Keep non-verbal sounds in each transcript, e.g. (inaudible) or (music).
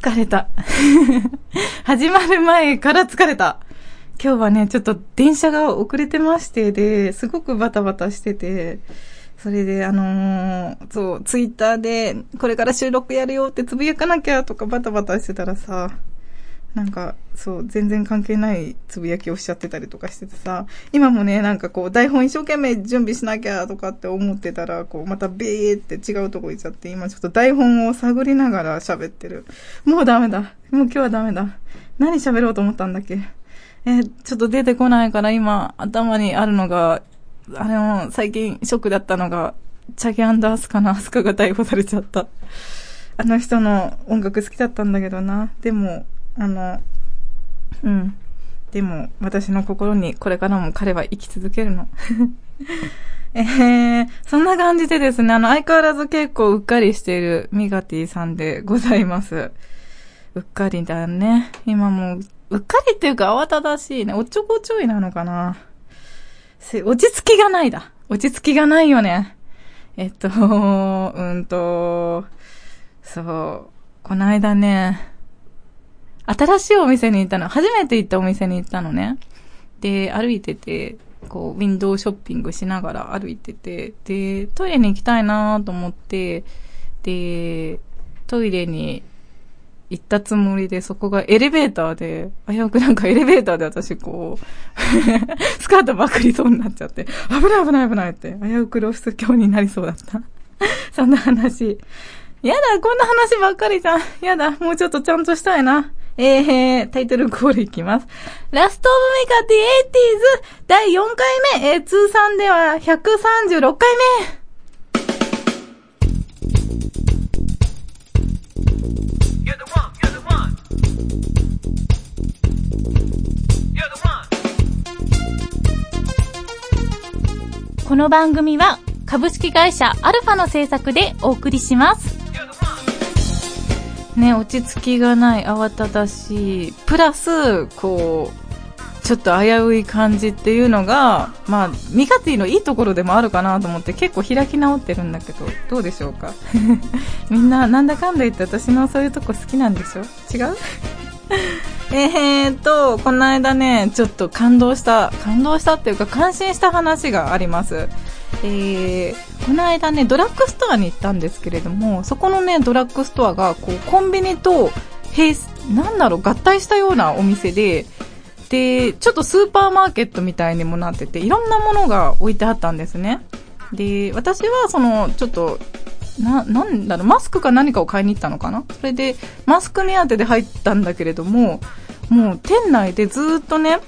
疲れた。(laughs) 始まる前から疲れた。今日はね、ちょっと電車が遅れてましてで、すごくバタバタしてて、それで、あのー、そう、ツイッターで、これから収録やるよってつぶやかなきゃとかバタバタしてたらさ、なんか、そう、全然関係ないつぶやきをしちゃってたりとかしててさ、今もね、なんかこう、台本一生懸命準備しなきゃとかって思ってたら、こう、またベーって違うとこ行っちゃって、今ちょっと台本を探りながら喋ってる。もうダメだ。もう今日はダメだ。何喋ろうと思ったんだっけ？えちょっと出てこないから今、頭にあるのが、あの、最近ショックだったのが、チャゲアンダースカのアスカが逮捕されちゃった。あの人の音楽好きだったんだけどな。でも、あの、うん。でも、私の心にこれからも彼は生き続けるの。(laughs) えー、そんな感じでですね、あの、相変わらず結構うっかりしているミガティさんでございます。うっかりだね。今もう、うっかりっていうか慌ただしいね。おっちょこちょいなのかな。落ち着きがないだ。落ち着きがないよね。えっと、(laughs) うんと、そう、この間ね、新しいお店に行ったの。初めて行ったお店に行ったのね。で、歩いてて、こう、ウィンドウショッピングしながら歩いてて、で、トイレに行きたいなと思って、で、トイレに行ったつもりで、そこがエレベーターで、危うくなんかエレベーターで私こう (laughs) スカートばっくりそうになっちゃって、危ない危ない危ないって、危うく露出狂になりそうだったそんな話。やだ、こんな話ばっかりじゃん。やだ、もうちょっとちゃんとしたいな。えー、タイトルコールいきます。ラストオブメカティエイティーズ第4回目、えー、通算では136回目。この番組は株式会社アルファの制作でお送りします。ね、落ち着きがない、慌ただしい、プラス、こう、ちょっと危うい感じっていうのが、まあ、ミカティのいいところでもあるかなと思って結構開き直ってるんだけど、どうでしょうか？(laughs) みんな、なんだかんだ言って私のそういうとこ好きなんでしょ？違う？(laughs) えーと、この間ね、ちょっと感動した、感動したっていうか感心した話があります。えー、この間ね、ドラッグストアに行ったんですけれども、そこのね、ドラッグストアが、こう、コンビニと、へいなんだろう、合体したようなお店で、で、ちょっとスーパーマーケットみたいにもなってて、いろんなものが置いてあったんですね。で、私はその、ちょっと、な、なんだろう、マスクか何かを買いに行ったのかな？それで、マスク目当てで入ったんだけれども、もう店内でずっとね、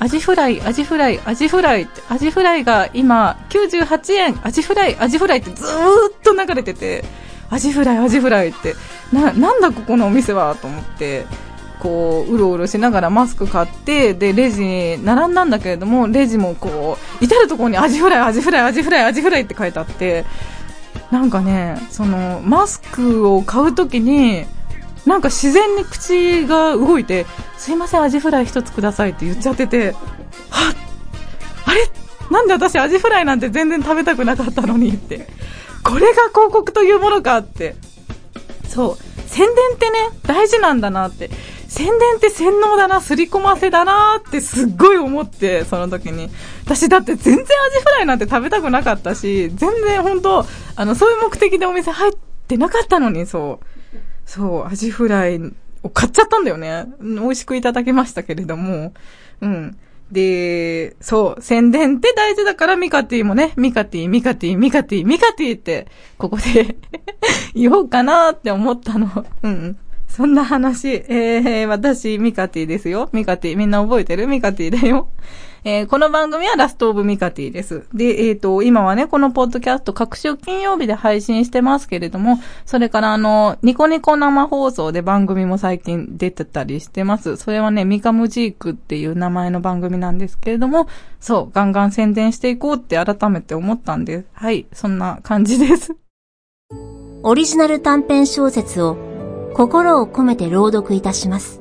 アジフライ、アジフライ、アジフライって、アジフライが今98円、アジフライ、アジフライってずーっと流れてて、アジフライ、アジフライって、な、なんだここのお店はと思って、こう、うろうろしながらマスク買って、で、レジに並んだんだけれども、レジもこう、至るところにアジフライ、アジフライ、アジフライ、アジフライって書いてあって、なんかね、その、マスクを買うときに、なんか自然に口が動いて、すいません、アジフライ一つくださいって言っちゃってて、はっあれ？なんで私アジフライなんて全然食べたくなかったのにって。これが広告というものかって。そう。宣伝ってね、大事なんだなって。宣伝って洗脳だな、すり込ませだなってすっごい思って、その時に。私だって全然アジフライなんて食べたくなかったし、全然本当あの、そういう目的でお店入ってなかったのに、そう。そう、アジフライを買っちゃったんだよね。美味しくいただきましたけれども。うん。で、そう、宣伝って大事だからミカティもね、ミカティ、ミカティ、ミカティ、ミカティって、ここで (laughs) 言おうかなって思ったの。うん。そんな話。えー、私、ミカティですよ。ミカティ。みんな覚えてる？ミカティだよ。えー、この番組はラストオブミカティです。で、えっ、ー、と、今はね、このポッドキャスト各週金曜日で配信してますけれども、それからあの、ニコニコ生放送で番組も最近出てたりしてます。それはね、ミカムジークっていう名前の番組なんですけれども、そう、ガンガン宣伝していこうって改めて思ったんです。はい、そんな感じです。オリジナル短編小説を心を込めて朗読いたします。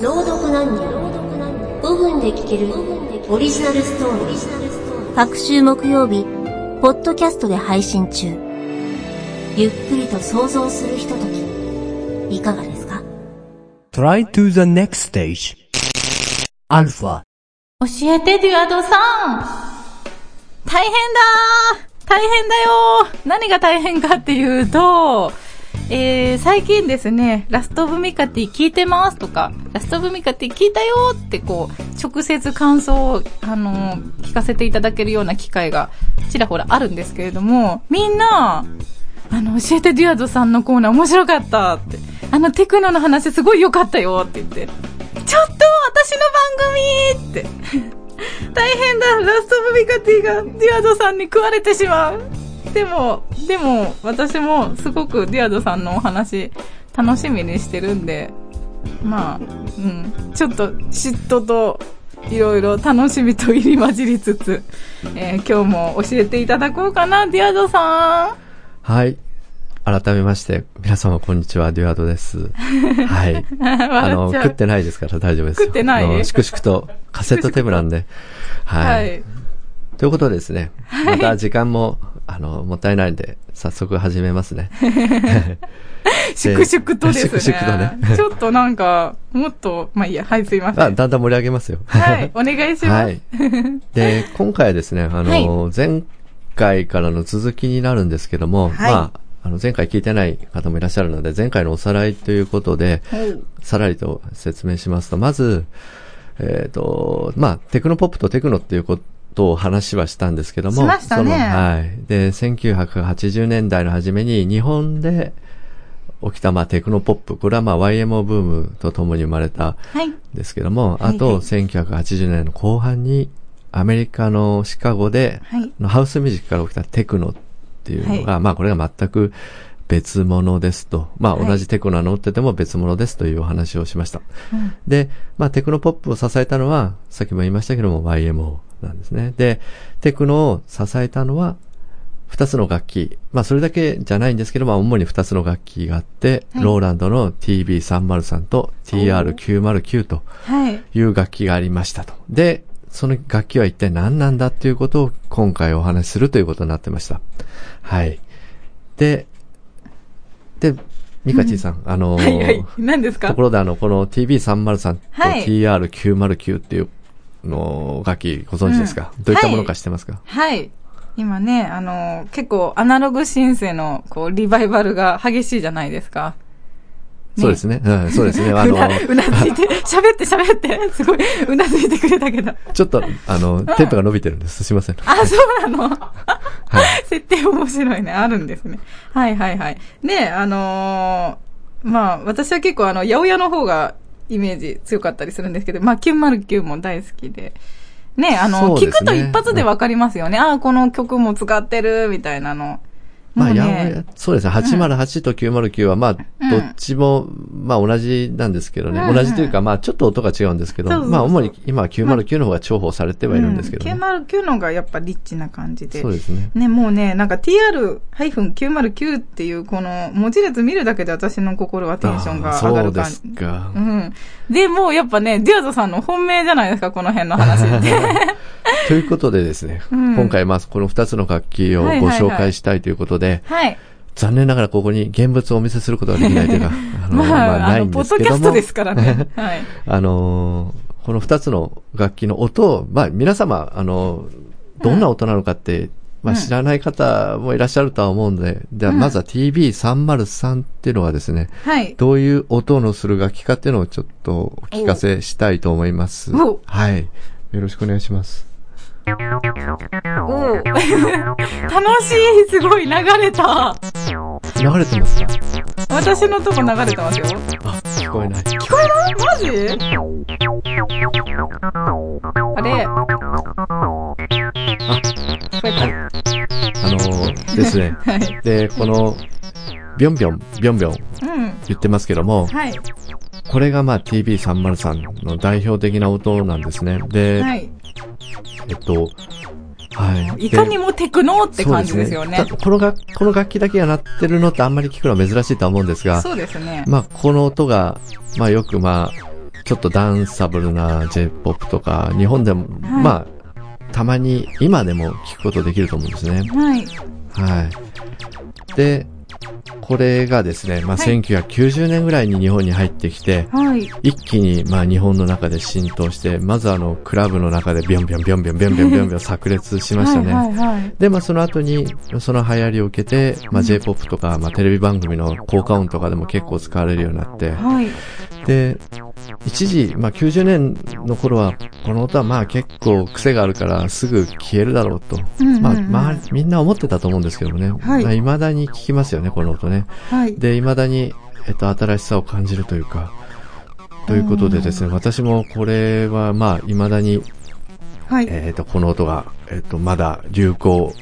朗読何人5分で聞けるオリジナルストーリー。各週木曜日、ポッドキャストで配信中。ゆっくりと想像するひととき。いかがですか？Try to the next stage. Alpha. 教えて、デュアドさん大変だー大変だよー何が大変かっていうと、えー、最近ですね、ラストオブミカティ聞いてますとか、ラストオブミカティ聞いたよってこう、直接感想を、あのー聞かせていただけるような機会がちらほらあるんですけれども、みんな、あの、教えてデュアドさんのコーナー面白かったって、あのテクノの話すごい良かったよって言って、ちょっと私の番組って。(laughs) 大変だラストオブミカティがデュアドさんに食われてしまうでも、でも、私もすごくデュアドさんのお話、楽しみにしてるんで、まあ、うん、ちょっと嫉妬と、いろいろ楽しみと入り混じりつつ、えー今日も教えていただこうかな、デュアドさん。はい。改めまして、皆様こんにちは、デュアードです。はい。(laughs) あの、食ってないですから大丈夫ですよ。食ってない？粛々とカセットテープなんで。(laughs) は。はいい。ということでですね、また時間も、あの、もったいないんで、早速始めますね。(laughs) 粛々とですね。粛々とねちょっとなんか、もっと、まあいいや、はい、すいません。あ、だんだん盛り上げますよ。はい、お願いします。はい。で、(laughs) 今回はですね、あの、前回からの続きになるんですけども、はいまあ、あの、前回聞いてない方もいらっしゃるので、前回のおさらいということで、さらりと説明しますと、まず、えっ、と、まあ、テクノポップとテクノっていうことを話はしたんですけども、しましたね。はい。で、1980年代の初めに日本で起きた、まあ、テクノポップ、これはまあ、YMO ブームとともに生まれたはい。ですけども、はい。あと、1980年の後半に、アメリカのシカゴで、はい。のハウスミュージックから起きたテクノっていうのが、はまあこれが全く別物ですと。まあはい。同じテクノは乗ってても別物ですというお話をしました。うん。で、まあテクノポップを支えたのは、さっきも言いましたけども YMO なんですね。で、テクノを支えたのは、二つの楽器。まあそれだけじゃないんですけど、まあ主に二つの楽器があって、はいローランドの TB303 と TR909 とはい。いう楽器がありましたと。で、その楽器は一体何なんだっていうことを今回お話しするということになってました。はい。で、で、ミカチーさん、あのーはいはい。何ですか？ところであの、この TB303 とはい TR909 っていうの楽器ご存知ですか、うんどういったものか知ってますか、はい。今ね、あの、結構アナログシンセの、こう、リバイバルが激しいじゃないですか。ねそうですね。うん、そうですね。(laughs) あうのな、うなずいて、(laughs) 喋って喋って、すごい、うなずいてくれたけど。ちょっと、あの、テンポが伸びてるんです。すいません。あ、そうなの？(laughs) はい。設定面白いね。あるんですね。はいはいはい。で、あのーまあ、私は結構あの、八百屋の方がイメージ強かったりするんですけど、まあ、909も大好きで。ね、あの、ね聞くと一発でわかりますよね。ああ、この曲も使ってる、みたいなの。まあ、もうやね、そうですね。808と909は、まあ、うんどっちも、まあ、同じなんですけどね。うんうん同じというか、まあ、ちょっと音が違うんですけど、そうそうそうまあ、主に今は909の方が重宝されてはいるんですけどね。うん、909のがやっぱリッチな感じで。そうですね。ね、もうね、なんか TR-909 っていうこの文字列見るだけで私の心はテンションが上がる感じ。そうですかう。ん。で、もうやっぱね、デュアゾさんの本命じゃないですか、この辺の話って。(laughs) ということでですね、うん今回、まあ、この2つの楽器をご紹介したいということで、はい。残念ながらここに現物をお見せすることができないというか、(laughs) あの、まあ、まあ、ないんポッですけども。ドキャストですからね。(laughs) はい。あのーこの二つの楽器の音を、まあ皆様、あのーどんな音なのかって、まあうん知らない方もいらっしゃるとは思うんで、ではうんまずは TB303 っていうのはですね、はい。どういう音のする楽器かっていうのをちょっとお聞かせしたいと思います。おはい。よろしくお願いします。おー楽しい、すごい流れた。流れてます？か私のとこ流れてますよ。あ、聞こえない。聞こえない？マジ？あれ？聞こえあのーですね。た。(laughs) はい。で、この、ビョンビョン、ビョンビョンうん。言ってますけども、はい。これがまあ TB303 の代表的な音なんですね。で、はい。えっと、はい。いかにもテクノって感じですよねそう。たこの楽、この楽器だけが鳴ってるのってあんまり聞くのは珍しいとは思うんですが、そうですね。まあ、この音が、まあよくまあ、ちょっとダンサブルな J-POP とか、日本でも、はいまあ、たまに今でも聞くことできると思うんですね。はい。はい。で、これがですね、まあ、はい1990年ぐらいに日本に入ってきて、はい。一気に、まあ、日本の中で浸透して、まずあの、クラブの中でビョンビョンビョンビョンビョンビョンビョンビョン炸裂しましたね。はいはいはい。で、まあ、その後に、その流行りを受けて、まあ、J-POP とか、まあ、テレビ番組の効果音とかでも結構使われるようになって、はい。で、一時、まあ、90年の頃は、この音はまあ結構癖があるからすぐ消えるだろうと。うんうんうんまあ、まあ、みんな思ってたと思うんですけどもね。はいまあ、未だに聞きますよね、この音ね。はい。で、未だに、えっと、新しさを感じるというか、ということでですね、私もこれはまあ、未だに、はい。えっと、この音が、えっと、まだ流行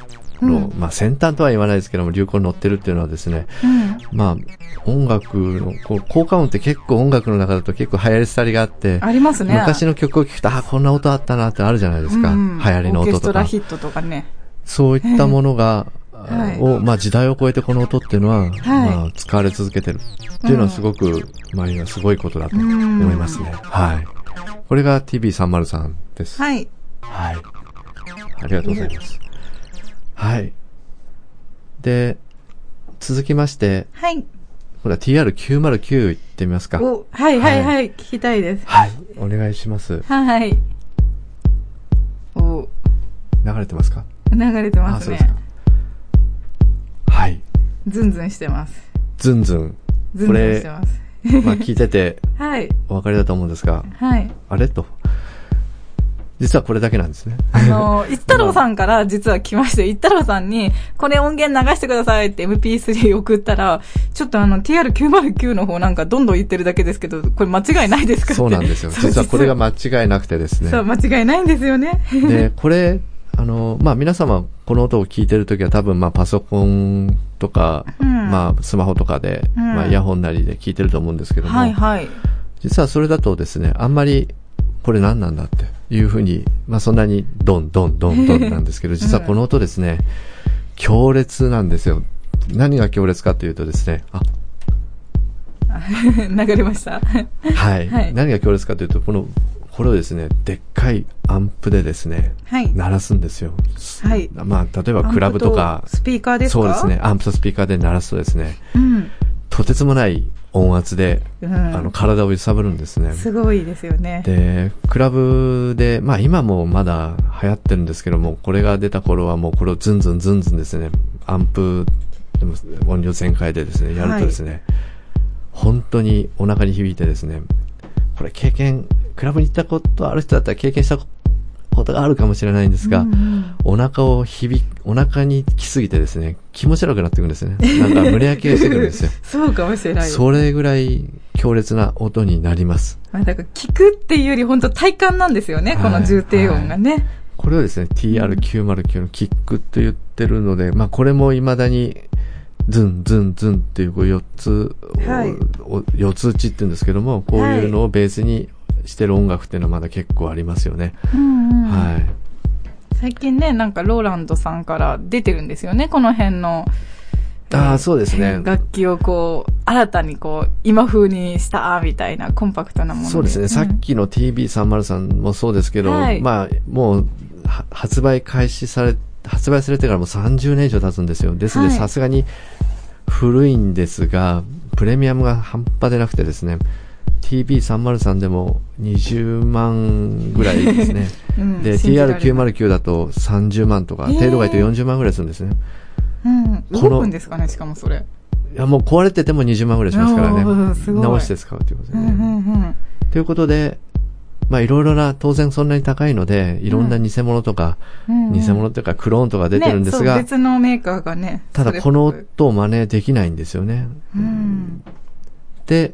の、うんまあ、先端とは言わないですけども、流行に乗ってるっていうのはですね、うん。まあ、音楽の、こう、効果音って結構音楽の中だと結構流行り廃りがあって、ありますね。昔の曲を聴くと、あ、こんな音あったなってあるじゃないですか。うんうん流行りのオーケ音とかストラヒ。ットとかね。そういったものが、はいを、まあ時代を超えてこの音っていうのは、はいまあ使われ続けてるっていうのはすごく、まあ今すごいことだと思いますね。はい。これが TB303 です。はい。はい。ありがとうございます。はい。で、続きまして、はい。これは TR909 行ってみますか。お、はいはいははい。聞きたいです。はい。お願いします。はい。お、流れてますか？流れてますねそうです。か。はい。ズンズンしてます。ズンズン。ズンズンしてます。まあ聞いてて (laughs) はい。お分かりだと思うんですが、はい。あれ？と。実はこれだけなんですね。あの、一太郎さんから実は来まして、一太郎さんに、これ音源流してくださいって MP3 送ったら、ちょっとあの、TR909 の方なんかどんどん言ってるだけですけど、これ間違いないですかってそうなんですよ。実はこれが間違いなくてですね。そう、間違いないんですよね。で、これ、あの、まあ、皆様、この音を聞いてるときは多分、まあ、パソコンとか、うんまあ、スマホとかで、うんまあ、イヤホンなりで聞いてると思うんですけども、はいはい。実はそれだとですね、あんまり、これ何なんだっていうふうに、まあ、そんなにドンドンドンドンなんですけど、実はこの音ですね、強烈なんですよ。何が強烈かというとですね、あ、(laughs) 流れました。はい。はい何が強烈かというと、この、これをですね、でっかいアンプでですね、はい。鳴らすんですよ。はい。まあ、例えばクラブとかアンプ、スピーカーですか？そうですね、。アンプとスピーカーで鳴らすとですね、うん。とてつもない音圧で、うん。あの、体を揺さぶるんですね。すごいですよね。で、クラブで、まあ今もまだ流行ってるんですけども、これが出た頃はもうこれをズンズンズンズンですね、アンプ、音量全開でですね、やるとですね、本当にお腹に響いてですね、これ経験、クラブに行ったことある人だったら経験したことがあるかもしれないんですが、うんうんお腹を響き、お腹に来すぎてですね、気持ち悪くなってくるんですね。(laughs) なんか胸焼けがしてくるんですよ。そうかもしれない。それぐらい強烈な音になります。まあ、だから聞くっていうより本当体感なんですよね、この重低音がね。これをですね、TR909 のキックって言ってるので、まあこれも未だに、ズンズンズンっていうこう4つ、はいお4つ打ちって言うんですけども、こういうのをベースにしてる音楽っていうのはまだ結構ありますよね。うんうんはい。最近ね、なんかローランドさんから出てるんですよね、この辺の。ああ、そうですね。(laughs) 楽器をこう、新たにこう、今風にした、みたいなコンパクトなものそうですね。さっきの TB303 もそうですけど、はいまあ、もう、は発売開始され、発売されてからもう30年以上経つんですよ。ですので、はいさすがに古いんですが、プレミアムが半端でなくてですね、TB303 でも20万ぐらいですね。うんで、信じられない TR909 だと30万とか、えー程度外と40万ぐらいするんですね。うん。こくんですかね、しかもそれ。いや、もう壊れてても20万ぐらいしますからね。直して使うということでね。うんうんうん。ということで、まあいろいろな、当然そんなに高いので、いろんな偽物とか、うんうん偽物というかクローンとか出てるんですが、ね別のメーカーがね。ただこの音を真似できないんですよね。うん。で、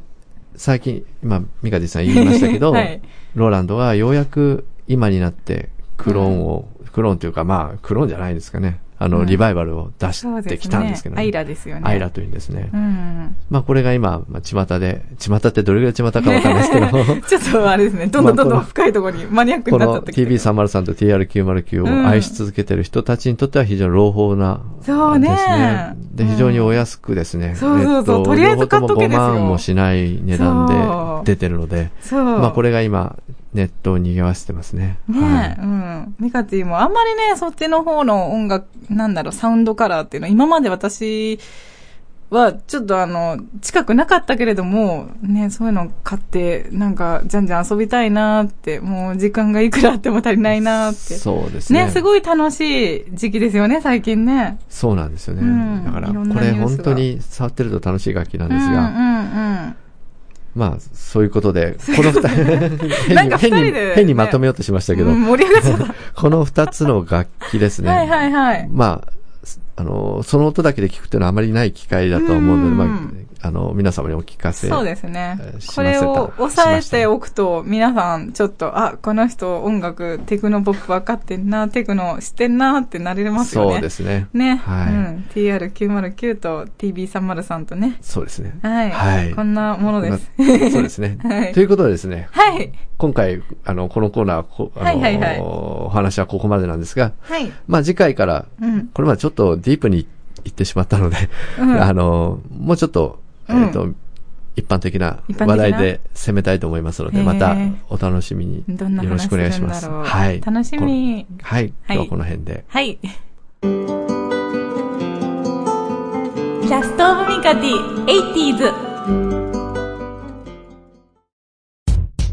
最近、今、ミカディさん言いましたけど、(laughs) はいローランドがようやく今になってクローンを、クローンというかまあ、クローンじゃないですかね。あの、うんリバイバルを出。してきたんですけどアイラですよね。アイラというんですね。うん。まあこれが今、まあ、巷で、巷ってどれぐらい巷かわかんないですけど、(laughs) ちょっとあれですね。どんどんどんどん深いところにマニアックにこのなっちゃってきてる TB303 と TR909 を愛し続けてる人たちにとっては非常に朗報な、そうねですね。で、うん非常にお安くですね。そうそうそうとりあえず買っとけですよ両方とも5万もしない値段で出てるので、そう。まあこれが今、ネットを賑わしてますね。ねえ、はいうん。ミカティもあんまりね、そっちの方の音楽、なんだろう、サウンドカラーっていうのは、今まで私は、ちょっとあの、近くなかったけれども、ね、そういうの買って、なんか、じゃんじゃん遊びたいなって、もう時間がいくらあっても足りないなって。そうですね。ね、すごい楽しい時期ですよね、最近ね。そうなんですよね。うんだから、これ本当に触ってると楽しい楽器なんですうんが、うんまあ、そういうことで、この二人 (laughs) 変に、ね変にまとめようとしましたけど、この二つの楽器ですね。た。(laughs) はいはいはい。まあ、あの、その音だけで聞くっていうのはあまりない機会だと思うので、うんまあ、あの、皆様にお聞かせ。そうですね。これをしま抑えておくと、皆さんちょっと、あ、この人音楽、テクノポップ分かってんな、テクノ知ってんなってなれますよね。そうですね。ね。はいうん。TR909 と TB303 とね。そうですね。はい。はいこんなものです。まあそうですね。(laughs) はいということでですね、はい。今回、あの、このコーナー、こあの、はいはいはいお話はここまでなんですが、はい。まあ次回から、うん。これまでちょっとディープに行ってしまったので、うん (laughs) あの、もうちょっと、えっ、と、う一般的な一般的な話題で攻めたいと思いますので、またお楽しみによろしくお願いします。はい。楽しみはい。はい今日はこの辺で。はい。ラストオブミカティ、80s。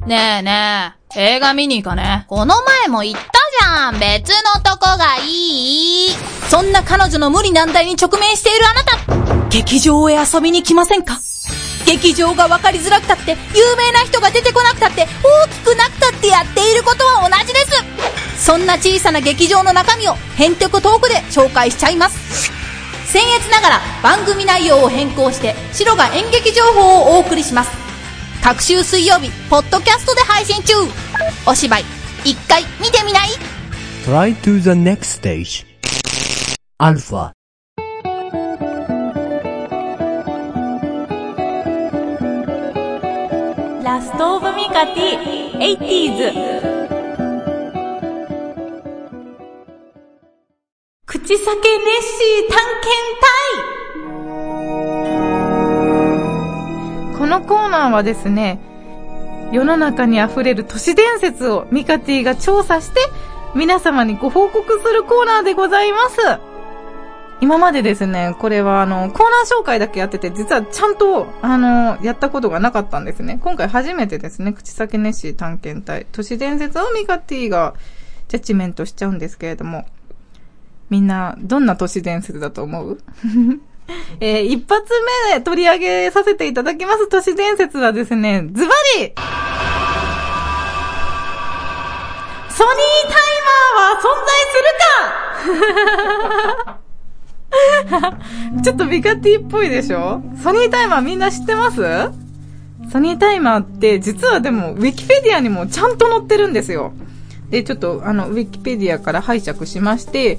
ねえねえ、映画見に行かね。この前も言ったじゃん。別のとこがいい。そんな彼女の無理難題に直面しているあなた。劇場へ遊びに来ませんか？劇場が分かりづらくたって、有名な人が出てこなくたって、大きくなくたってやっていることは同じです。そんな小さな劇場の中身を、ヘンテコトークで紹介しちゃいます。僭越ながら番組内容を変更して、白が演劇情報をお送りします。各週水曜日、ポッドキャストで配信中お芝居、一回見てみない？Try to the next stage. Alpha. ラストオブミカティ、80s。口裂けネッシー探検隊このコーナーはですね、世の中に溢れる都市伝説をミカティが調査して、皆様にご報告するコーナーでございます。今までですね、これはあの、コーナー紹介だけやってて、実はちゃんと、あの、やったことがなかったんですね。今回初めてですね、口先ネッシ探検隊、都市伝説をミカティがジャッジメントしちゃうんですけれども、みんな、どんな都市伝説だと思う？(laughs) えー一発目で取り上げさせていただきます都市伝説はですね、ズバリ。ソニータイマーは存在するか。ちょっとビカティっぽいでしょ？ソニータイマーみんな知ってます？ソニータイマーって実はでもウィキペディアにもちゃんと載ってるんですよ。で、ちょっとあのウィキペディアから拝借しまして、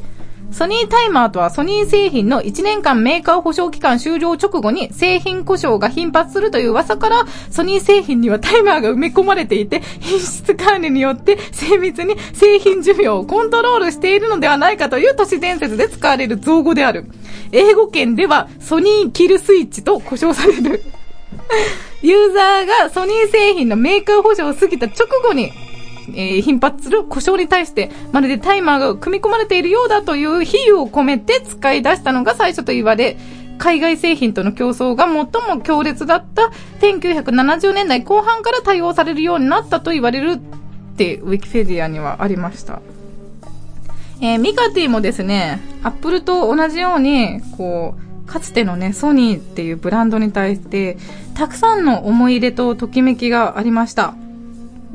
ソニータイマーとはソニー製品の1年間メーカー保証期間終了直後に製品故障が頻発するという噂から、ソニー製品にはタイマーが埋め込まれていて、品質管理によって精密に製品寿命をコントロールしているのではないかという都市伝説で使われる造語である。英語圏ではソニーキルスイッチと呼称される。ユーザーがソニー製品のメーカー保証を過ぎた直後に、えー頻発する故障に対して、まるでタイマーが組み込まれているようだという比喩を込めて使い出したのが最初と言われ、海外製品との競争が最も強烈だった1970年代後半から対応されるようになったと言われるって、ウィキペディアにはありました。えーミカティもですね、アップルと同じように、こう、かつてのね、ソニーっていうブランドに対して、たくさんの思い入れとときめきがありました。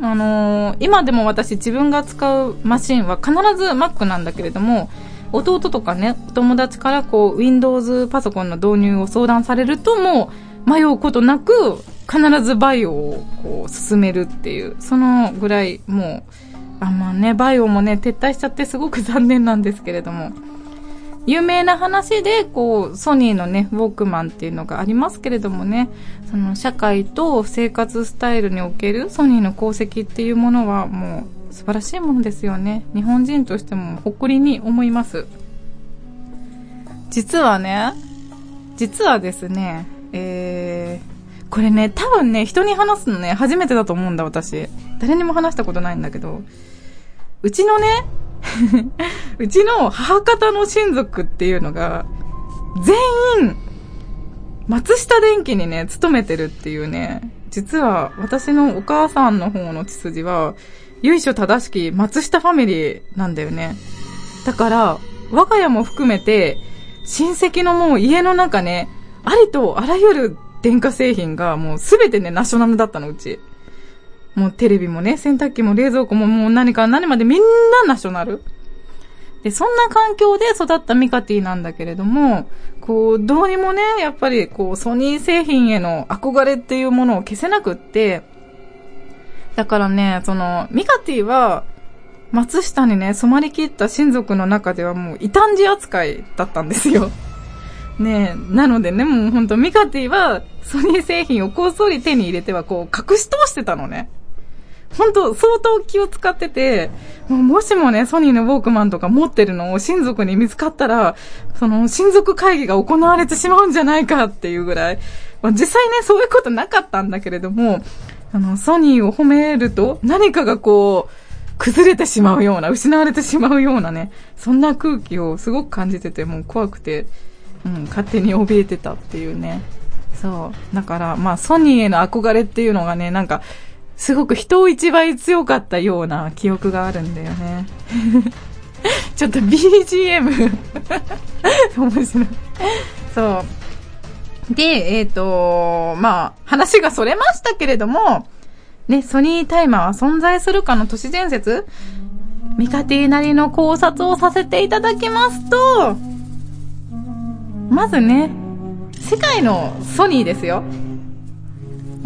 あのー今でも私自分が使うマシンは必ず Mac なんだけれども、弟とかね、お友達からこう、Windows パソコンの導入を相談されるともう、迷うことなく、必ずバイオをこう、進めるっていう、そのぐらいもう、あん、まね、バイオもね、撤退しちゃってすごく残念なんですけれども、有名な話で、こう、ソニーのね、ウォークマンっていうのがありますけれどもね、その社会と生活スタイルにおけるソニーの功績っていうものはもう素晴らしいものですよね。日本人としても誇りに思います。実はね、実はですね、えー、これね、多分ね、人に話すのね、初めてだと思うんだ、私。誰にも話したことないんだけど、うちのね、うちの母方の親族っていうのが、全員、松下電器にね、勤めてるっていうね、実は私のお母さんの方の血筋は、由緒正しき松下ファミリーなんだよね。だから、我が家も含めて、親戚のもう家の中ね、ありとあらゆる電化製品がもうすべてね、ナショナルだったの、うち。もうテレビもね、洗濯機も冷蔵庫ももう何か何までみんなナショナル。で、そんな環境で育ったミカティなんだけれども、こう、どうにもね、やっぱりこう、ソニー製品への憧れっていうものを消せなくって、だからね、その、ミカティは、松下にね、染まりきった親族の中ではもう異端児扱いだったんですよ。ねえ、なのでね、もうほんとミカティはソニー製品をこっそり手に入れてはこう隠し通してたのね。ほんと相当気を使ってて、ももしもね、ソニーのウォークマンとか持ってるのを親族に見つかったら、その親族会議が行われてしまうんじゃないかっていうぐらい、まあ、実際ね、そういうことなかったんだけれども、あの、ソニーを褒めると何かがこう、崩れてしまうような、失われてしまうようなね、そんな空気をすごく感じてて、もう怖くて、うん、勝手に怯えてたっていうね。そう。だから、まあ、ソニーへの憧れっていうのがね、なんか、すごく人を一倍強かったような記憶があるんだよね。(laughs) ちょっと BGM (laughs) 面白い。そう。で、えっ、と、まあ、話がそれましたけれども、ね、ソニータイマーは存在するかの都市伝説ミカティなりの考察をさせていただきますと、まずね、世界のソニーですよ。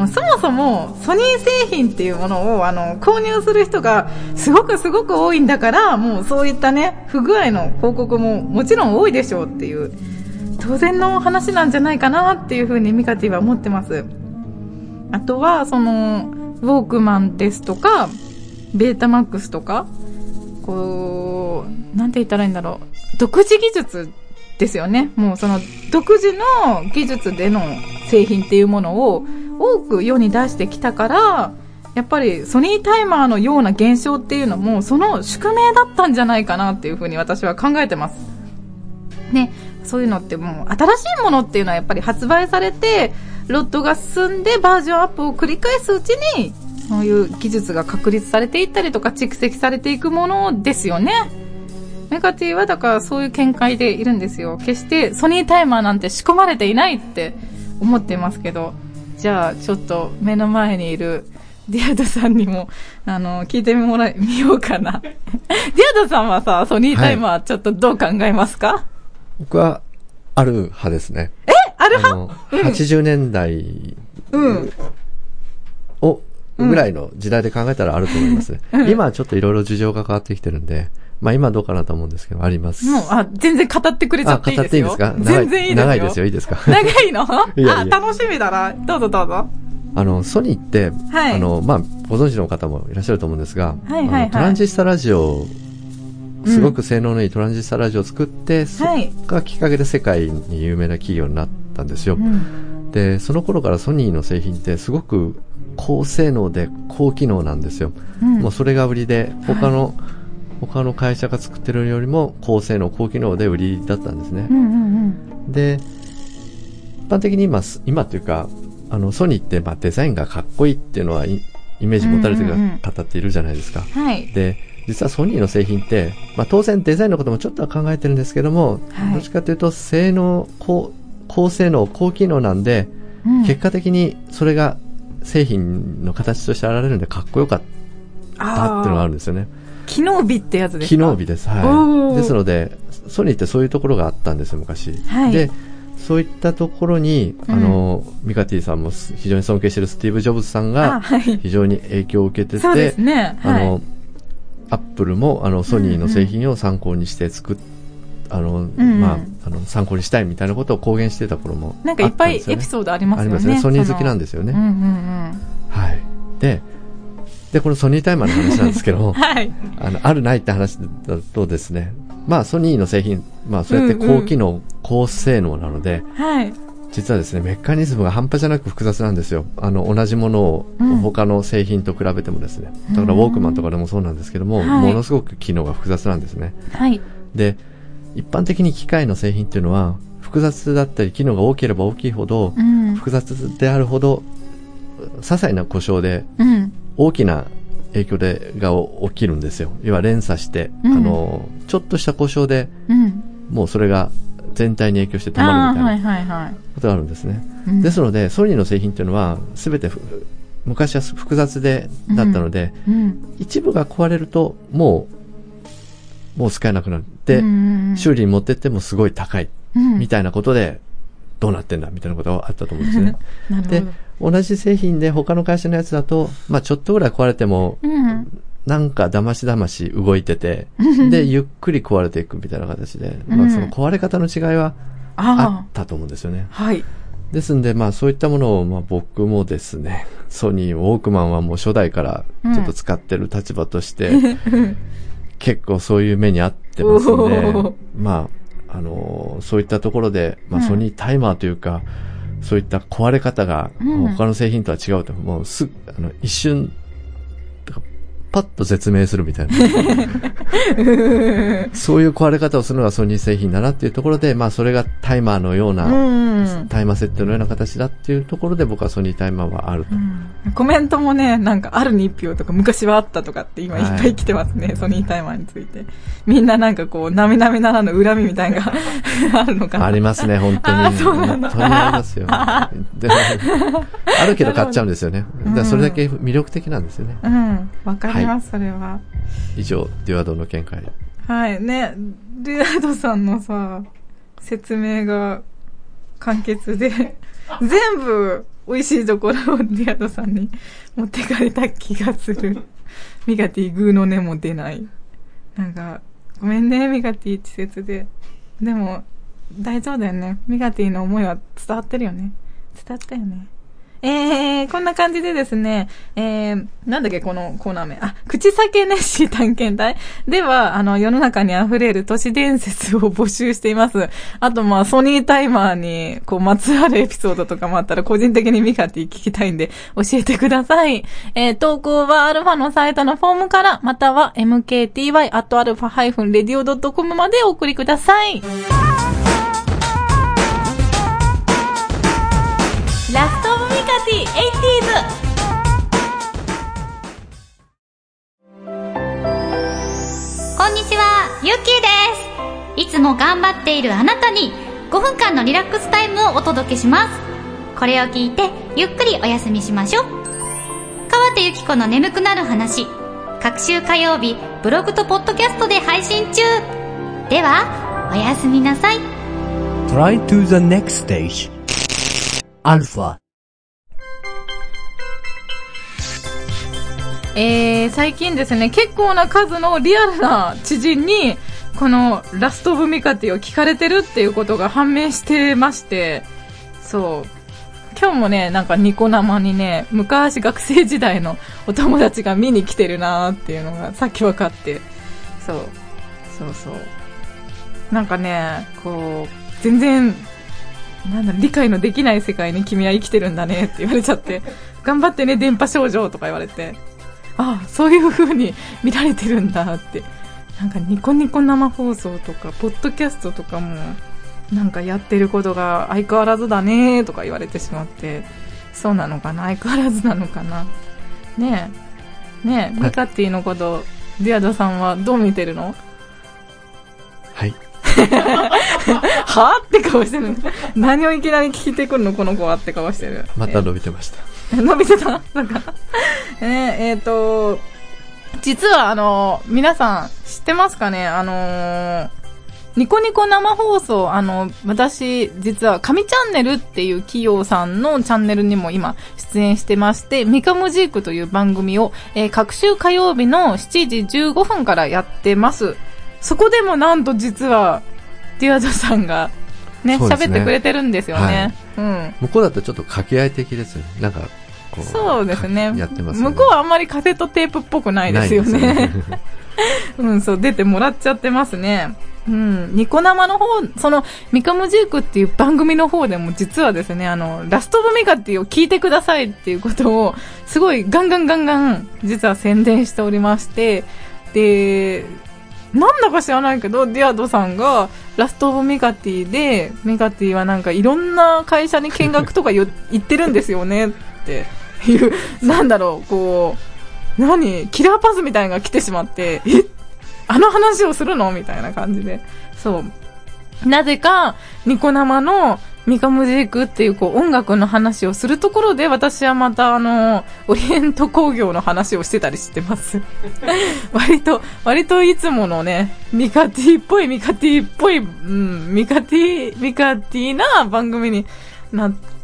そもそもソニー製品っていうものをあの購入する人がすごくすごく多いんだから、もうそういったね、不具合の報告ももちろん多いでしょうっていう、当然の話なんじゃないかなっていうふうにミカティは思ってます。あとは、その、ウォークマンですとか、ベータマックスとか、こう、なんて言ったらいいんだろう。独自技術ですよね。もうその独自の技術での製品っていうものを多く世に出してきたから、やっぱりソニータイマーのような現象っていうのもその宿命だったんじゃないかなっていうふうに私は考えてます。ね、そういうのってもう新しいものっていうのはやっぱり発売されて、ロットが進んでバージョンアップを繰り返すうちに、そういう技術が確立されていったりとか蓄積されていくものですよね。ミカティはだからそういう見解でいるんですよ。決してソニータイマーなんて仕込まれていないって思ってますけど。じゃあちょっと目の前にいるディアドさんにも、あの、聞いてもらい、みようかな。(laughs) ディアドさんはさ、ソニータイマーちょっとどう考えますか、僕は、ある派ですね。ある派？あの、80年代うん。を、ぐらいの時代で考えたらあると思いますね。今はちょっといろいろ事情が変わってきてるんで、まあ今はどうかなと思うんですけど、あります。もう、あ、全然語ってくれちゃあ、っていい語ですよ。っていいですか？長全然いいですよ。長いですよ、いいですか？(laughs) 長いの？あ、楽しみだな。どうぞどうぞ。あの、ソニーって、はいあの、まあ、ご存知の方もいらっしゃると思うんですが、はいはいはいトランジスタラジオ、すごく性能のいいトランジスタラジオを作って、そはいっがきっかけで世界に有名な企業になったんですよ。うん。で、その頃からソニーの製品ってすごく高性能で高機能なんですよ。うんもうそれが売りで、他の、他の会社が作ってるよりも高性能、高機能で売りだったんですねう。んうんうん。で、一般的に今す、今というか、あの、ソニーって、まあ、デザインがかっこいいっていうのはイ、イメージ持たれてるうんうんうん方っているじゃないですか。はい。で、実はソニーの製品って、まあ、当然デザインのこともちょっとは考えてるんですけども、はいどっちかというと、性能、高、高性能、高機能なんで、うん結果的にそれが製品の形として現れるんでかっこよかったっていうのがあるんですよね。機能美ってやつですか？機能美です。おはーい。ですので、ソニーってそういうところがあったんですよ、昔。はいで、そういったところに、うんあの、ミカティさんもす非常に尊敬しているスティーブ・ジョブズさんあ、がはい。非常に影響を受けてて、そうですね。はい。あの、アップルもあのソニーの製品を参考にして作っ、あの、んまあ、あの、参考にしたいみたいなことを公言してた頃もなんかいっぱいエピーソードありますよね。ありますね。ソニー好きなんでですよね。うんうんうん。はい。で、で、このソニータイマーの話なんですけども、(laughs) はい。あの、あるないって話だとですね、まあ、ソニーの製品、まあ、そうやって高機能、高性能なので、はい。実はですね、メカニズムが半端じゃなく複雑なんですよ。あの、同じものをうん他の製品と比べてもですね。だから、ウォークマンとかでもそうなんですけども、はいものすごく機能が複雑なんですね。はい。で、一般的に機械の製品っていうのは、複雑だったり機能が大きければ大きいほど、うん。複雑であるほど些細な故障でうん。大きな影響でが起きるんですよ要は連鎖して、うんあのちょっとした故障でうん。もうそれが全体に影響して止ああ、まるみたいな。ことがあるんですね、うんですのでソニーの製品っていうのは全てふ昔は複雑でだったので、うん。一部が壊れるともうもう使えなくなるで、うん修理に持ってってもすごい高いうんみたいなことでどうなってんだみたいなことがあったと思うんですねで (laughs) なるほど。同じ製品で他の会社のやつだと、まあちょっとぐらい壊れても、うん。なんかだましだまし動いてて、(laughs) で、ゆっくり壊れていくみたいな形で、まあその壊れ方の違いはああったと思うんですよね。あ、はい。ですんで、まあそういったものを、まあ僕もですね、ソニー、ウォークマンはもう初代からちょっと使ってる立場として、(laughs) 結構そういう目に遭ってますんおでー、まあ、あのーそういったところで、まあうんソニータイマーというか、そういった壊れ方がうん。他の製品とは違うと、もうす、あの、一瞬、パッと説明するみたいな。(laughs) そういう壊れ方をするのがソニー製品だなっていうところで、まあそれがタイマーのような、うん。タイマーセットのような形だっていうところで僕はソニータイマーはあると。コメントもね、なんかあるに一票とか昔はあったとかって今いっぱはいい来てますね、ソニータイマーについて。みんななんかこう、なみなみならぬ恨みみたいなのが (laughs) あるのかな。ありますね、本当に。あそうなんだ本当にありますよ。(laughs) であるけど買っちゃうんですよね。だそれだけ魅力的なんですよね。うん。わかります、それは。以上、デュアドの見解。はい。ね、デュアードさんのさ、説明が簡潔で、(laughs) 全部美味しいところをデュアードさんに持ってかれた気がする。ミガティグーの音も出ない。なんか、ごめんね、ミガティ稚拙で。でも、大丈夫だよね。ミガティの思いは伝わってるよね。伝わったよね。えー、こんな感じでですね、えー、なんだっけ、このコーナー名。あ、口裂けネッシー探検隊では、あの、世の中に溢れる都市伝説を募集しています。あと、まあ、ソニータイマーに、こう、まつわるエピソードとかもあったら、個人的にミカティ聞きたいんで、教えてください。えー、投稿はアルファのサイトのフォームから、または mkty.alpha-radio.com までお送りください。ラストオブミカティ 80s こんにちは、ゆっきーです。いつも頑張っているあなたに5分間のリラックスタイムをお届けします。これを聞いてゆっくりお休みしましょう。川手ゆき子の眠くなる話。各週火曜日、ブログとポッドキャストで配信中。では、おやすみなさい。Try to the next stage. Alpha. えー、最近ですね、結構な数のリアルな知人に、このラストオブミカティを聞かれてるっていうことが判明してまして、そう。今日もね、なんかニコ生にね、昔学生時代のお友達が見に来てるなーっていうのがさっき分かって、そう。そうそう。なんかね、こう、全然、なんだ、理解のできない世界に君は生きてるんだねって言われちゃって、頑張ってね、電波少女とか言われて、ああ、そういう風に見られてるんだって。なんかニコニコ生放送とか、ポッドキャストとかも、なんかやってることが相変わらずだねとか言われてしまって、そうなのかな？相変わらずなのかな？ねえ。ねえ、ミカティのこと、ディアドさんはどう見てるの？はい。(laughs) は？って顔してる。何をいきなり聞いてくるの？この子はって顔してる。また伸びてました。(laughs) 伸びてた？なんか。ね (laughs) え、えっ、と、実はあの、皆さん知ってますかね？あのーニコニコ生放送、あの、私、実は、神チャンネルっていう企業さんのチャンネルにも今、出演してまして、ミカムジークという番組を、えー各週火曜日の7時15分からやってます。そこでもなんと実は、デュアドさんが、ね、そうですね喋ってくれてるんですよね。うん。向こうだとちょっと掛け合い的ですよね。なんか、こう。そうですね。やってますよね向こうはあんまりカセットテープっぽくないですよね。ね (laughs) うん、そう、出てもらっちゃってますね。うん、ニコ生の方、その、ミカムジークっていう番組の方でも実はですね、あの、ラストオブミカティを聞いてくださいっていうことを、すごいガンガンガンガン、実は宣伝しておりまして、で、なんだか知らないけど、ディアドさんが、ラストオブミカティで、ミカティはなんかいろんな会社に見学とかよ行ってるんですよねっていう、なんだろう、こう、何？キラーパスみたいなのが来てしまって、え？あの話をするの？みたいな感じで。そう。なぜか、ニコ生のミカムジークっていうこう音楽の話をするところで私はまたあの、オリエント工業の話をしてたりしてます。(laughs) 割と、割といつものね、ミカティっぽい、ミカティっぽい、うん、ミカティ、ミカティな番組になって、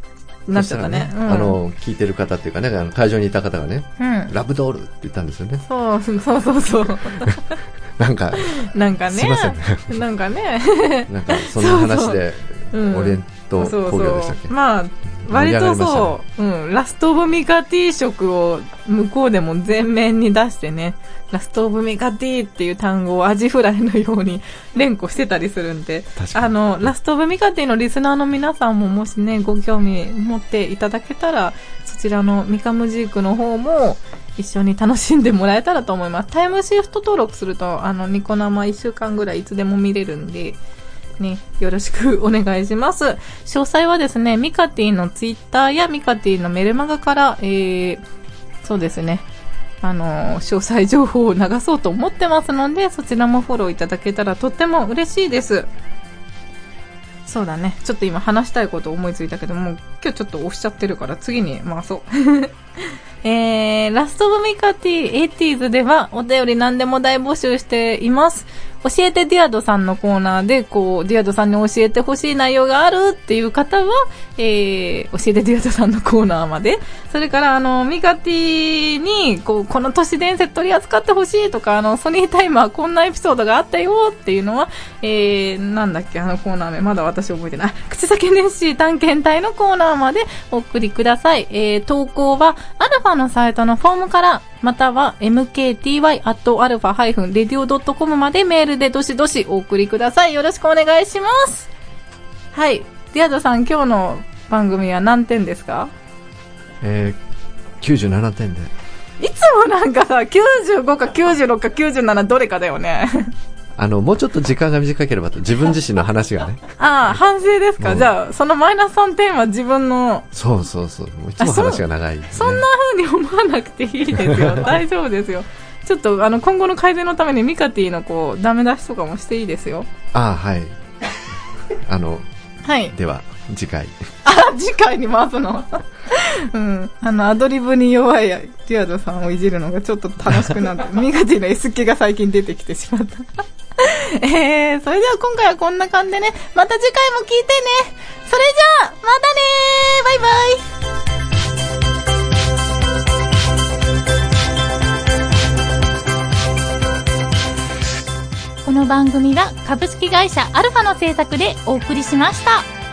なっちゃったね。うんあの、聞いてる方っていうかね、あの会場にいた方がね、うん。ラブドールって言ったんですよね。そう、そうそうそう。(laughs) なんか、なんかね。すいませんね。なんかね。なんか、そんな話で、うんオリエントそう工業でしたっけ？そう。まあ、割とそう、うん、ラストオブミカティ色を向こうでも全面に出してね、ラストオブミカティっていう単語をアジフライのように連呼してたりするんで、あの、ラストオブミカティのリスナーの皆さんももしね、ご興味持っていただけたら、そちらのミカムジークの方も一緒に楽しんでもらえたらと思います。タイムシフト登録すると、あの、ニコ生1週間ぐらいいつでも見れるんで、ね、よろしくお願いします。詳細はですね、ミカティのツイッターやミカティのメルマガから、えー、そうですね、あの、詳細情報を流そうと思ってますので、そちらもフォローいただけたらとっても嬉しいです。そうだね。ちょっと今話したいこと思いついたけども、今日ちょっと押しちゃってるから次に回そう。(laughs) えー、ラストオブミカティ 80s ではお便り何でも大募集しています。教えてディアドさんのコーナーで、こう、ディアドさんに教えてほしい内容があるっていう方は、えー、教えてディアドさんのコーナーまで。(laughs) それから、あの、ミカティに、こう、この都市伝説取り扱ってほしいとか、あの、ソニータイマーこんなエピソードがあったよっていうのは、えー、なんだっけ、あのコーナー名、まだ私覚えてない。(laughs) 口先ネッシー探検隊のコーナーまでお送りください。えー、投稿は、アルファのサイトのフォームから、または mkty.alpha-radio.com までメールでどしどしお送りください。よろしくお願いします。はい。ディアドさん、今日の番組は何点ですか？えー、97点で。いつもなんかさ、95か96か97どれかだよね。あの、もうちょっと時間が短ければと、自分自身の話がね。(laughs) ああ、反省ですか、うんじゃあ、そのマイナス3点は自分の、そうそうそう。もういつも話が長い、ね。そんな風に思わなくていいですよ。(laughs) 大丈夫ですよ。ちょっと、あの、今後の改善のためにミカティのこう、ダメ出しとかもしていいですよ。ああ、はい。あの、はい。では、次回。(laughs) あ、次回に回すの？うん。あの、アドリブに弱いディアドさんをいじるのがちょっと楽しくなって、ミカティの S 気が最近出てきてしまった。(laughs) えー、それでは今回はこんな感じでね、また次回も聞いてね。それじゃあ、またねバイバイこの番組は株式会社アルファの制作でお送りしました。